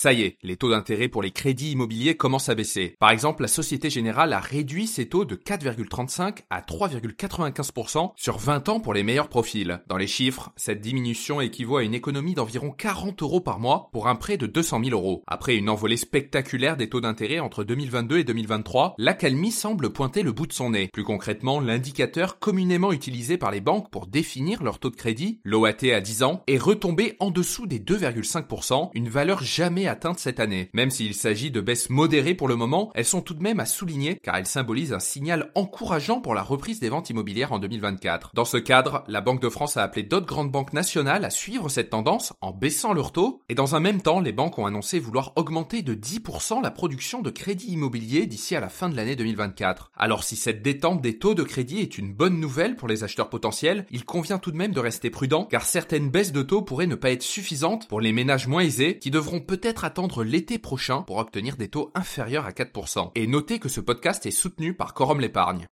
Ça y est, les taux d'intérêt pour les crédits immobiliers commencent à baisser. Par exemple, la Société Générale a réduit ses taux de 4,35 à 3,95% sur 20 ans pour les meilleurs profils. Dans les chiffres, cette diminution équivaut à une économie d'environ 40 euros par mois pour un prêt de 200 000 euros. Après une envolée spectaculaire des taux d'intérêt entre 2022 et 2023, l'accalmie semble pointer le bout de son nez. Plus concrètement, l'indicateur communément utilisé par les banques pour définir leur taux de crédit, l'OAT à 10 ans, est retombé en dessous des 2,5%, une valeur jamais atteinte cette année. Même s'il s'agit de baisses modérées pour le moment, elles sont tout de même à souligner car elles symbolisent un signal encourageant pour la reprise des ventes immobilières en 2024. Dans ce cadre, la Banque de France a appelé d'autres grandes banques nationales à suivre cette tendance en baissant leurs taux et dans un même temps, les banques ont annoncé vouloir augmenter de 10% la production de crédit immobilier d'ici à la fin de l'année 2024. Alors si cette détente des taux de crédit est une bonne nouvelle pour les acheteurs potentiels, il convient tout de même de rester prudent car certaines baisses de taux pourraient ne pas être suffisantes pour les ménages moins aisés qui devront peut-être attendre l'été prochain pour obtenir des taux inférieurs à 4%. Et notez que ce podcast est soutenu par Quorum l'épargne.